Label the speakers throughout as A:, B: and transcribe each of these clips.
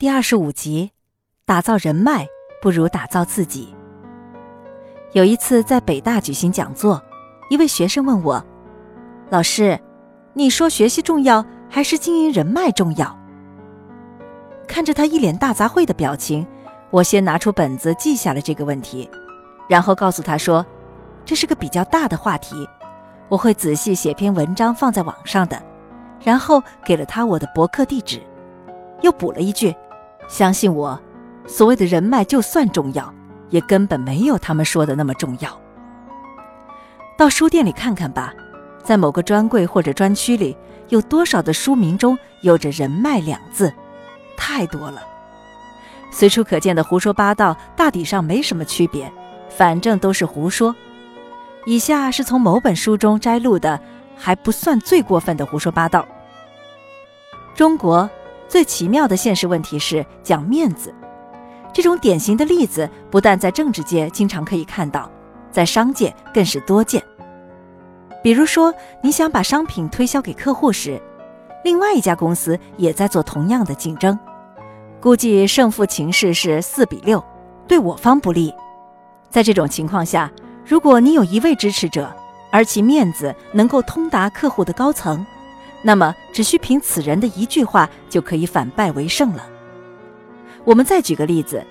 A: 第二十五集，打造人脉不如打造自己。有一次在北大举行讲座，一位学生问我：“老师，你说学习重要还是经营人脉重要？”看着他一脸大杂烩的表情，我先拿出本子记下了这个问题，然后告诉他说：“这是个比较大的话题，我会仔细写篇文章放在网上的。”然后给了他我的博客地址，又补了一句：“相信我，所谓的人脉就算重要，也根本没有他们说的那么重要。”到书店里看看吧，在某个专柜或者专区里，有多少的书名中有着“人脉”两字？太多了。随处可见的胡说八道，大体上没什么区别，反正都是胡说。以下是从某本书中摘录的。还不算最过分的胡说八道。中国最奇妙的现实问题是讲面子，这种典型的例子不但在政治界经常可以看到，在商界更是多见。比如说，你想把商品推销给客户时，另外一家公司也在做同样的竞争，估计胜负情势是四比六，对我方不利。在这种情况下，如果你有一位支持者，而其面子能够通达客户的高层，那么只需凭此人的一句话就可以反败为胜了。我们再举个例子，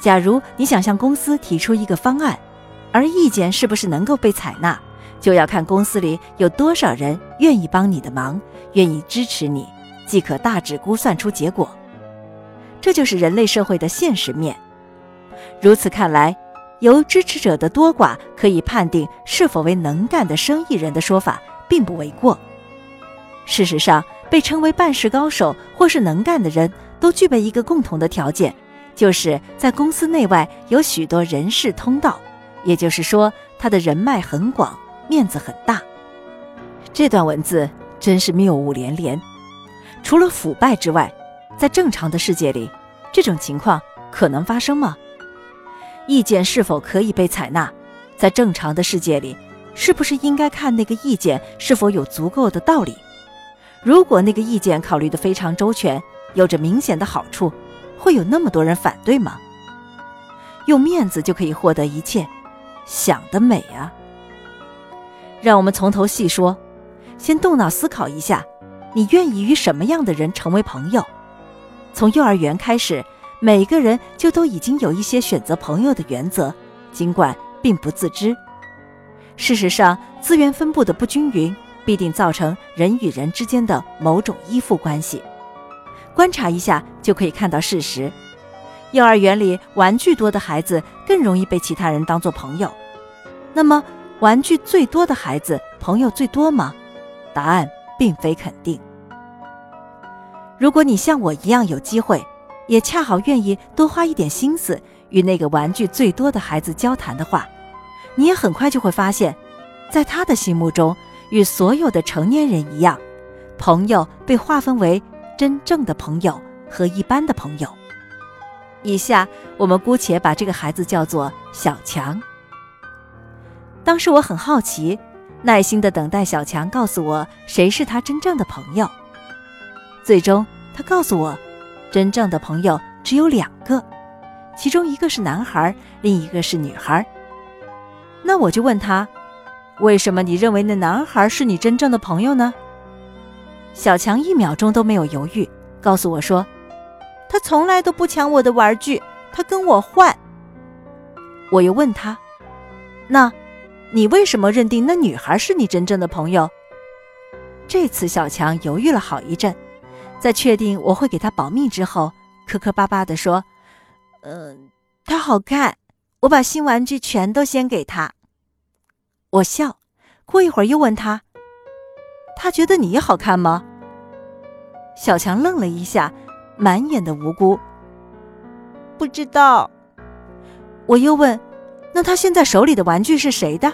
A: 假如你想向公司提出一个方案，而意见是不是能够被采纳，就要看公司里有多少人愿意帮你的忙，愿意支持你，即可大致估算出结果。这就是人类社会的现实面。如此看来。由支持者的多寡可以判定是否为能干的生意人的说法，并不为过。事实上，被称为办事高手或是能干的人，都具备一个共同的条件，就是在公司内外有许多人事通道，也就是说，他的人脉很广，面子很大。这段文字真是谬误连连。除了腐败之外，在正常的世界里，这种情况可能发生吗？意见是否可以被采纳，在正常的世界里，是不是应该看那个意见是否有足够的道理？如果那个意见考虑的非常周全，有着明显的好处，会有那么多人反对吗？用面子就可以获得一切，想得美啊！让我们从头细说，先动脑思考一下，你愿意与什么样的人成为朋友？从幼儿园开始。每个人就都已经有一些选择朋友的原则，尽管并不自知。事实上，资源分布的不均匀必定造成人与人之间的某种依附关系。观察一下就可以看到事实：幼儿园里玩具多的孩子更容易被其他人当做朋友。那么，玩具最多的孩子朋友最多吗？答案并非肯定。如果你像我一样有机会。也恰好愿意多花一点心思与那个玩具最多的孩子交谈的话，你也很快就会发现，在他的心目中，与所有的成年人一样，朋友被划分为真正的朋友和一般的朋友。以下我们姑且把这个孩子叫做小强。当时我很好奇，耐心的等待小强告诉我谁是他真正的朋友。最终，他告诉我。真正的朋友只有两个，其中一个是男孩，另一个是女孩。那我就问他，为什么你认为那男孩是你真正的朋友呢？小强一秒钟都没有犹豫，告诉我说，他从来都不抢我的玩具，他跟我换。我又问他，那，你为什么认定那女孩是你真正的朋友？这次小强犹豫了好一阵。在确定我会给他保密之后，磕磕巴巴地说：“嗯，他好看，我把新玩具全都先给他。”我笑，过一会儿又问他：“他觉得你好看吗？”小强愣了一下，满眼的无辜。不知道。我又问：“那他现在手里的玩具是谁的？”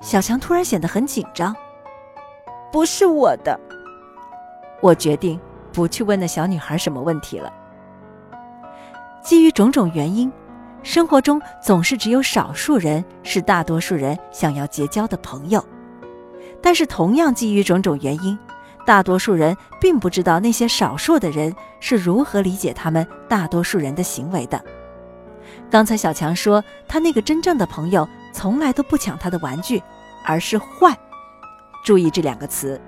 A: 小强突然显得很紧张：“不是我的。”我决定不去问那小女孩什么问题了。基于种种原因，生活中总是只有少数人是大多数人想要结交的朋友。但是，同样基于种种原因，大多数人并不知道那些少数的人是如何理解他们大多数人的行为的。刚才小强说，他那个真正的朋友从来都不抢他的玩具，而是换。注意这两个词。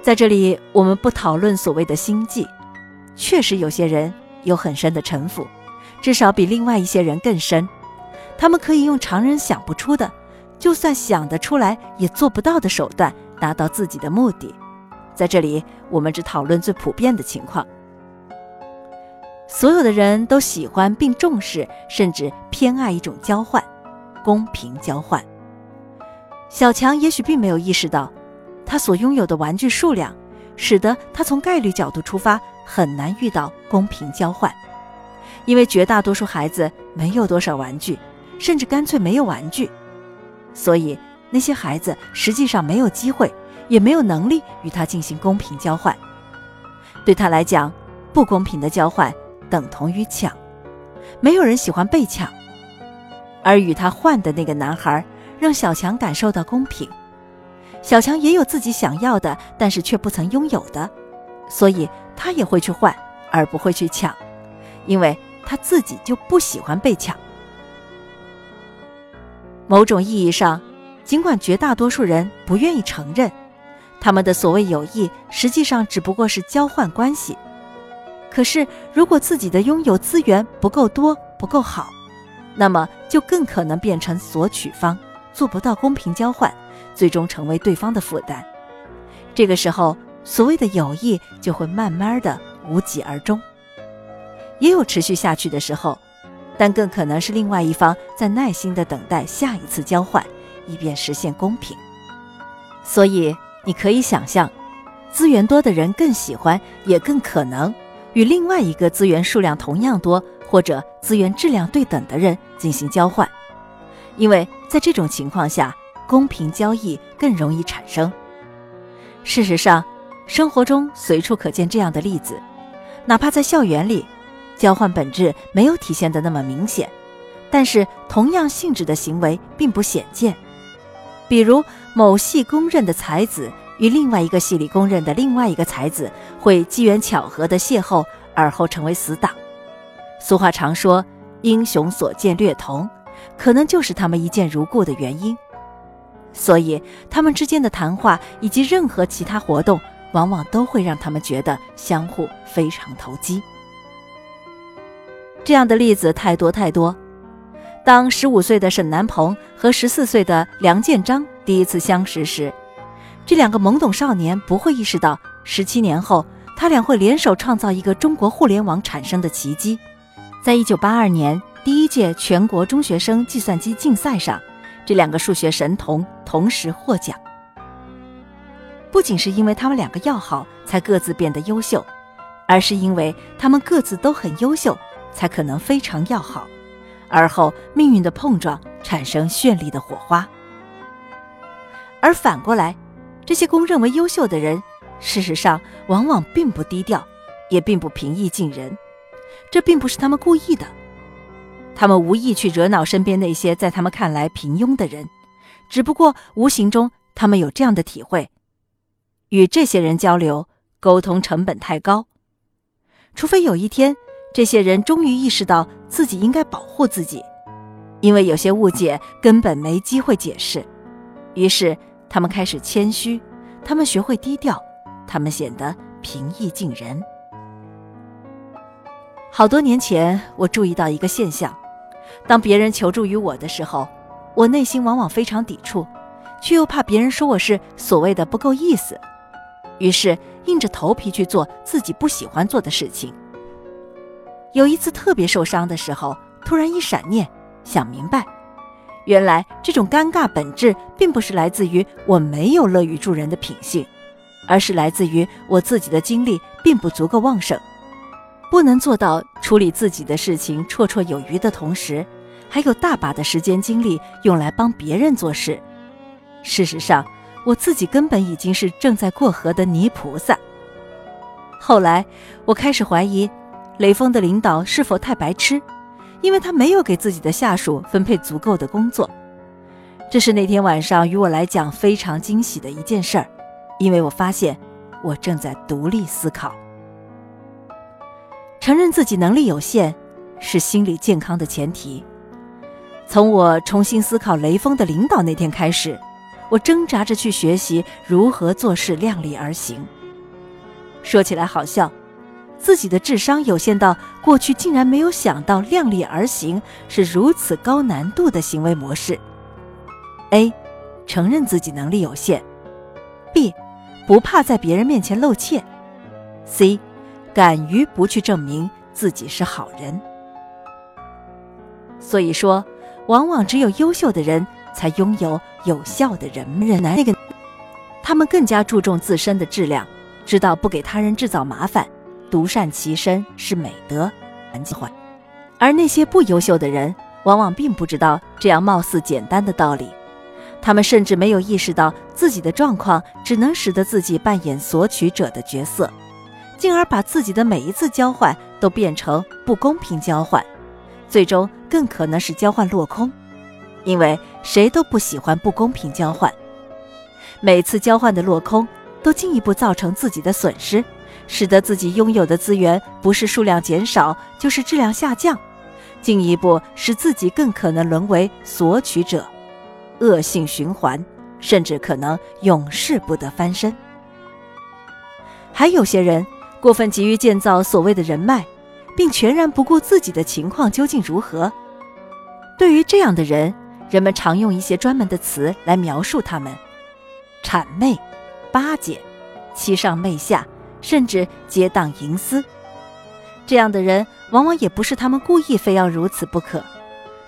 A: 在这里，我们不讨论所谓的心计。确实，有些人有很深的城府，至少比另外一些人更深。他们可以用常人想不出的，就算想得出来也做不到的手段，达到自己的目的。在这里，我们只讨论最普遍的情况。所有的人都喜欢并重视，甚至偏爱一种交换——公平交换。小强也许并没有意识到，他所拥有的玩具数量，使得他从概率角度出发很难遇到公平交换，因为绝大多数孩子没有多少玩具，甚至干脆没有玩具，所以那些孩子实际上没有机会，也没有能力与他进行公平交换。对他来讲，不公平的交换。等同于抢，没有人喜欢被抢，而与他换的那个男孩让小强感受到公平。小强也有自己想要的，但是却不曾拥有的，所以他也会去换，而不会去抢，因为他自己就不喜欢被抢。某种意义上，尽管绝大多数人不愿意承认，他们的所谓友谊实际上只不过是交换关系。可是，如果自己的拥有资源不够多、不够好，那么就更可能变成索取方，做不到公平交换，最终成为对方的负担。这个时候，所谓的友谊就会慢慢的无疾而终。也有持续下去的时候，但更可能是另外一方在耐心的等待下一次交换，以便实现公平。所以，你可以想象，资源多的人更喜欢，也更可能。与另外一个资源数量同样多或者资源质量对等的人进行交换，因为在这种情况下，公平交易更容易产生。事实上，生活中随处可见这样的例子，哪怕在校园里，交换本质没有体现的那么明显，但是同样性质的行为并不鲜见。比如某系公认的才子。与另外一个系里公认的另外一个才子会机缘巧合的邂逅，而后成为死党。俗话常说“英雄所见略同”，可能就是他们一见如故的原因。所以，他们之间的谈话以及任何其他活动，往往都会让他们觉得相互非常投机。这样的例子太多太多。当十五岁的沈南鹏和十四岁的梁建章第一次相识时，这两个懵懂少年不会意识到，十七年后，他俩会联手创造一个中国互联网产生的奇迹。在一九八二年第一届全国中学生计算机竞赛上，这两个数学神童同时获奖。不仅是因为他们两个要好才各自变得优秀，而是因为他们各自都很优秀，才可能非常要好，而后命运的碰撞产生绚丽的火花。而反过来。这些公认为优秀的人，事实上往往并不低调，也并不平易近人。这并不是他们故意的，他们无意去惹恼身边那些在他们看来平庸的人，只不过无形中他们有这样的体会：与这些人交流沟通成本太高。除非有一天，这些人终于意识到自己应该保护自己，因为有些误解根本没机会解释，于是。他们开始谦虚，他们学会低调，他们显得平易近人。好多年前，我注意到一个现象：当别人求助于我的时候，我内心往往非常抵触，却又怕别人说我是所谓的不够意思，于是硬着头皮去做自己不喜欢做的事情。有一次特别受伤的时候，突然一闪念，想明白。原来这种尴尬本质并不是来自于我没有乐于助人的品性，而是来自于我自己的精力并不足够旺盛，不能做到处理自己的事情绰绰有余的同时，还有大把的时间精力用来帮别人做事。事实上，我自己根本已经是正在过河的泥菩萨。后来，我开始怀疑，雷锋的领导是否太白痴。因为他没有给自己的下属分配足够的工作，这是那天晚上与我来讲非常惊喜的一件事儿。因为我发现我正在独立思考。承认自己能力有限，是心理健康的前提。从我重新思考雷锋的领导那天开始，我挣扎着去学习如何做事量力而行。说起来好笑，自己的智商有限到过去竟然没有想到量力而行是如此高难度的行为模式。A，承认自己能力有限；B，不怕在别人面前露怯；C，敢于不去证明自己是好人。所以说，往往只有优秀的人才拥有有效的人人那个，他们更加注重自身的质量。知道不给他人制造麻烦，独善其身是美德。而那些不优秀的人，往往并不知道这样貌似简单的道理。他们甚至没有意识到自己的状况，只能使得自己扮演索取者的角色，进而把自己的每一次交换都变成不公平交换，最终更可能是交换落空。因为谁都不喜欢不公平交换，每次交换的落空。都进一步造成自己的损失，使得自己拥有的资源不是数量减少，就是质量下降，进一步使自己更可能沦为索取者，恶性循环，甚至可能永世不得翻身。还有些人过分急于建造所谓的人脉，并全然不顾自己的情况究竟如何。对于这样的人，人们常用一些专门的词来描述他们：谄媚。巴结、欺上媚下，甚至结党营私，这样的人往往也不是他们故意非要如此不可，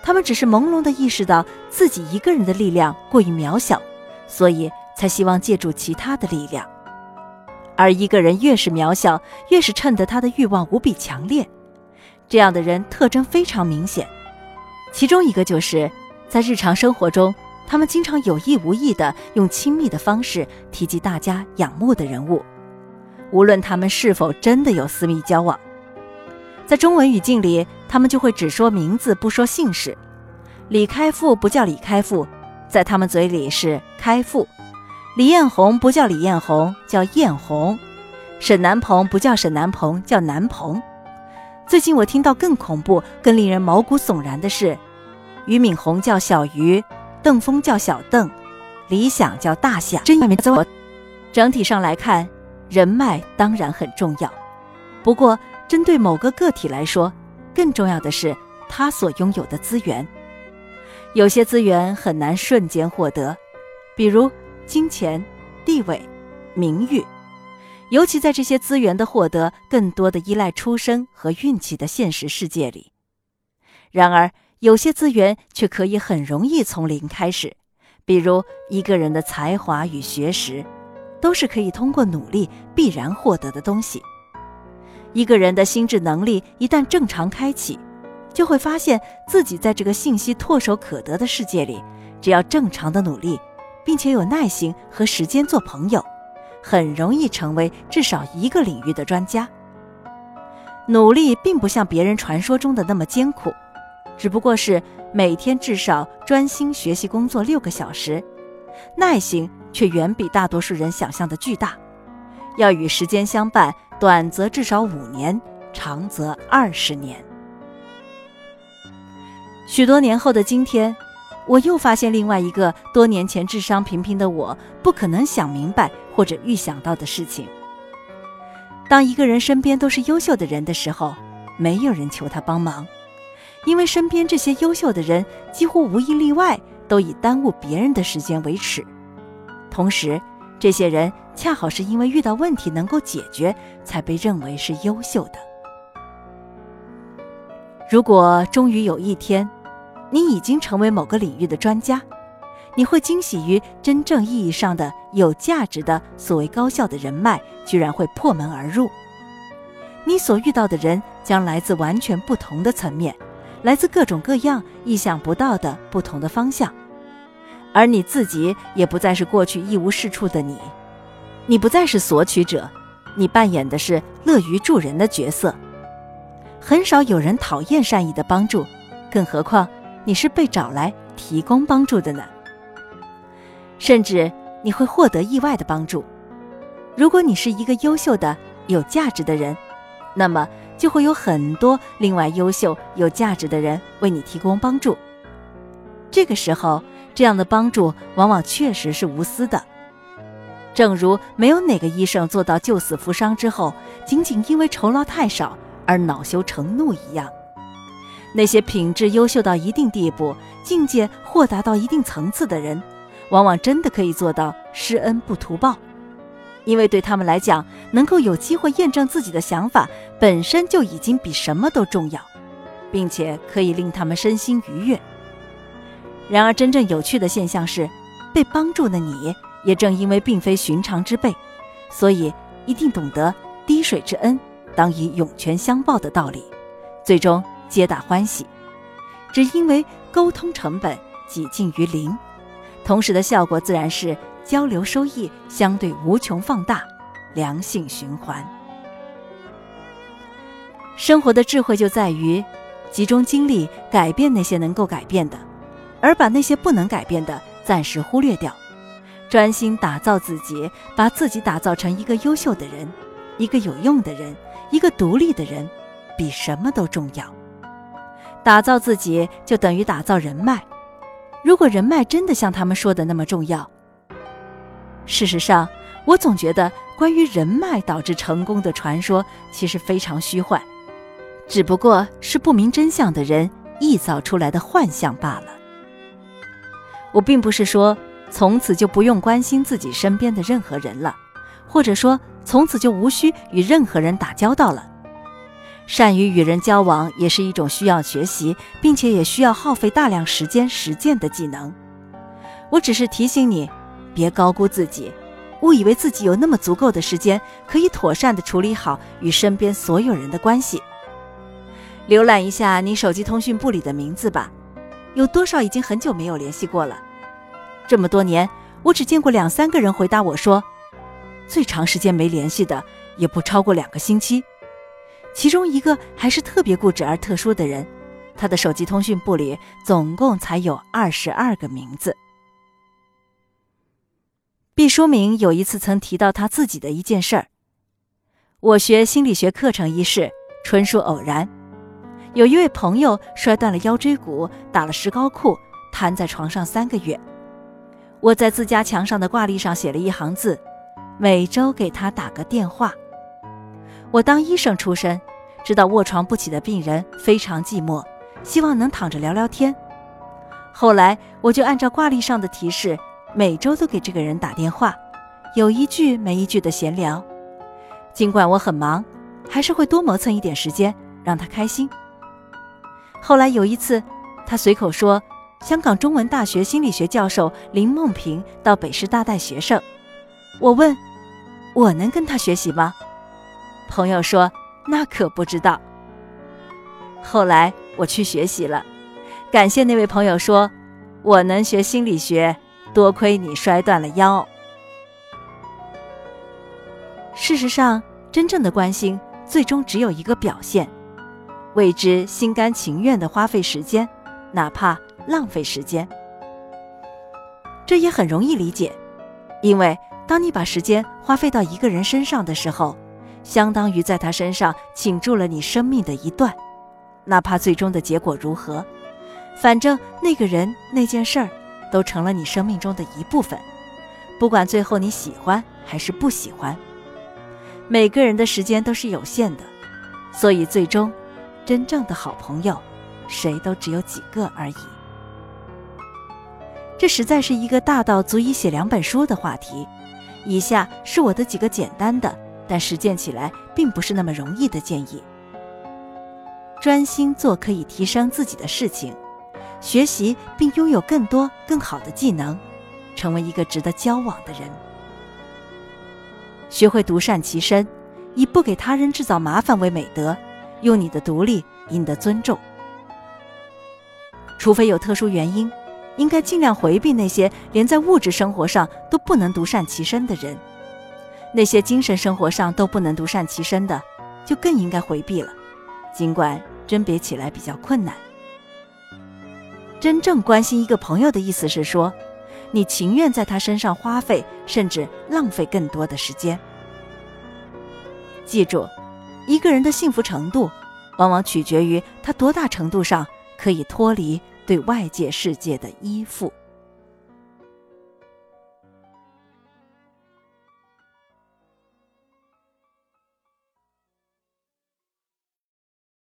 A: 他们只是朦胧地意识到自己一个人的力量过于渺小，所以才希望借助其他的力量。而一个人越是渺小，越是衬得他的欲望无比强烈。这样的人特征非常明显，其中一个就是在日常生活中。他们经常有意无意地用亲密的方式提及大家仰慕的人物，无论他们是否真的有私密交往。在中文语境里，他们就会只说名字不说姓氏。李开复不叫李开复，在他们嘴里是开复；李彦宏不叫李彦宏，叫彦宏；沈南鹏不叫沈南鹏，叫南鹏。最近我听到更恐怖、更令人毛骨悚然的是，俞敏洪叫小俞。邓峰叫小邓，李想叫大想。真整体上来看，人脉当然很重要。不过，针对某个个体来说，更重要的是他所拥有的资源。有些资源很难瞬间获得，比如金钱、地位、名誉，尤其在这些资源的获得更多的依赖出生和运气的现实世界里。然而，有些资源却可以很容易从零开始，比如一个人的才华与学识，都是可以通过努力必然获得的东西。一个人的心智能力一旦正常开启，就会发现自己在这个信息唾手可得的世界里，只要正常的努力，并且有耐心和时间做朋友，很容易成为至少一个领域的专家。努力并不像别人传说中的那么艰苦。只不过是每天至少专心学习工作六个小时，耐心却远比大多数人想象的巨大。要与时间相伴，短则至少五年，长则二十年。许多年后的今天，我又发现另外一个多年前智商平平的我不可能想明白或者预想到的事情：当一个人身边都是优秀的人的时候，没有人求他帮忙。因为身边这些优秀的人几乎无一例外都以耽误别人的时间为耻，同时，这些人恰好是因为遇到问题能够解决，才被认为是优秀的。如果终于有一天，你已经成为某个领域的专家，你会惊喜于真正意义上的有价值的所谓高效的人脉居然会破门而入，你所遇到的人将来自完全不同的层面。来自各种各样、意想不到的不同的方向，而你自己也不再是过去一无是处的你，你不再是索取者，你扮演的是乐于助人的角色。很少有人讨厌善意的帮助，更何况你是被找来提供帮助的呢？甚至你会获得意外的帮助，如果你是一个优秀的、有价值的人，那么就会有很多另外优秀、有价值的人为你提供帮助。这个时候，这样的帮助往往确实是无私的。正如没有哪个医生做到救死扶伤之后，仅仅因为酬劳太少而恼羞成怒一样。那些品质优秀到一定地步、境界豁达到一定层次的人，往往真的可以做到施恩不图报，因为对他们来讲，能够有机会验证自己的想法，本身就已经比什么都重要，并且可以令他们身心愉悦。然而，真正有趣的现象是，被帮助的你也正因为并非寻常之辈，所以一定懂得滴水之恩当以涌泉相报的道理，最终。皆大欢喜，只因为沟通成本几近于零，同时的效果自然是交流收益相对无穷放大，良性循环。生活的智慧就在于集中精力改变那些能够改变的，而把那些不能改变的暂时忽略掉，专心打造自己，把自己打造成一个优秀的人，一个有用的人，一个独立的人，比什么都重要。打造自己就等于打造人脉。如果人脉真的像他们说的那么重要，事实上，我总觉得关于人脉导致成功的传说其实非常虚幻，只不过是不明真相的人臆造出来的幻象罢了。我并不是说从此就不用关心自己身边的任何人了，或者说从此就无需与任何人打交道了。善于与人交往也是一种需要学习，并且也需要耗费大量时间实践的技能。我只是提醒你，别高估自己，误以为自己有那么足够的时间可以妥善地处理好与身边所有人的关系。浏览一下你手机通讯簿里的名字吧，有多少已经很久没有联系过了？这么多年，我只见过两三个人回答我说，最长时间没联系的也不超过两个星期。其中一个还是特别固执而特殊的人，他的手机通讯簿里总共才有二十二个名字。毕淑敏有一次曾提到他自己的一件事儿：我学心理学课程一事纯属偶然。有一位朋友摔断了腰椎骨，打了石膏裤，瘫在床上三个月。我在自家墙上的挂历上写了一行字：每周给他打个电话。我当医生出身，知道卧床不起的病人非常寂寞，希望能躺着聊聊天。后来我就按照挂历上的提示，每周都给这个人打电话，有一句没一句的闲聊。尽管我很忙，还是会多磨蹭一点时间让他开心。后来有一次，他随口说，香港中文大学心理学教授林梦平到北师大带学生。我问，我能跟他学习吗？朋友说：“那可不知道。”后来我去学习了，感谢那位朋友说：“我能学心理学，多亏你摔断了腰。”事实上，真正的关心最终只有一个表现：为之心甘情愿的花费时间，哪怕浪费时间。这也很容易理解，因为当你把时间花费到一个人身上的时候，相当于在他身上倾注了你生命的一段，哪怕最终的结果如何，反正那个人那件事儿都成了你生命中的一部分，不管最后你喜欢还是不喜欢。每个人的时间都是有限的，所以最终，真正的好朋友，谁都只有几个而已。这实在是一个大到足以写两本书的话题。以下是我的几个简单的。但实践起来并不是那么容易的建议。专心做可以提升自己的事情，学习并拥有更多更好的技能，成为一个值得交往的人。学会独善其身，以不给他人制造麻烦为美德，用你的独立赢得尊重。除非有特殊原因，应该尽量回避那些连在物质生活上都不能独善其身的人。那些精神生活上都不能独善其身的，就更应该回避了。尽管甄别起来比较困难。真正关心一个朋友的意思是说，你情愿在他身上花费甚至浪费更多的时间，记住，一个人的幸福程度，往往取决于他多大程度上可以脱离对外界世界的依附。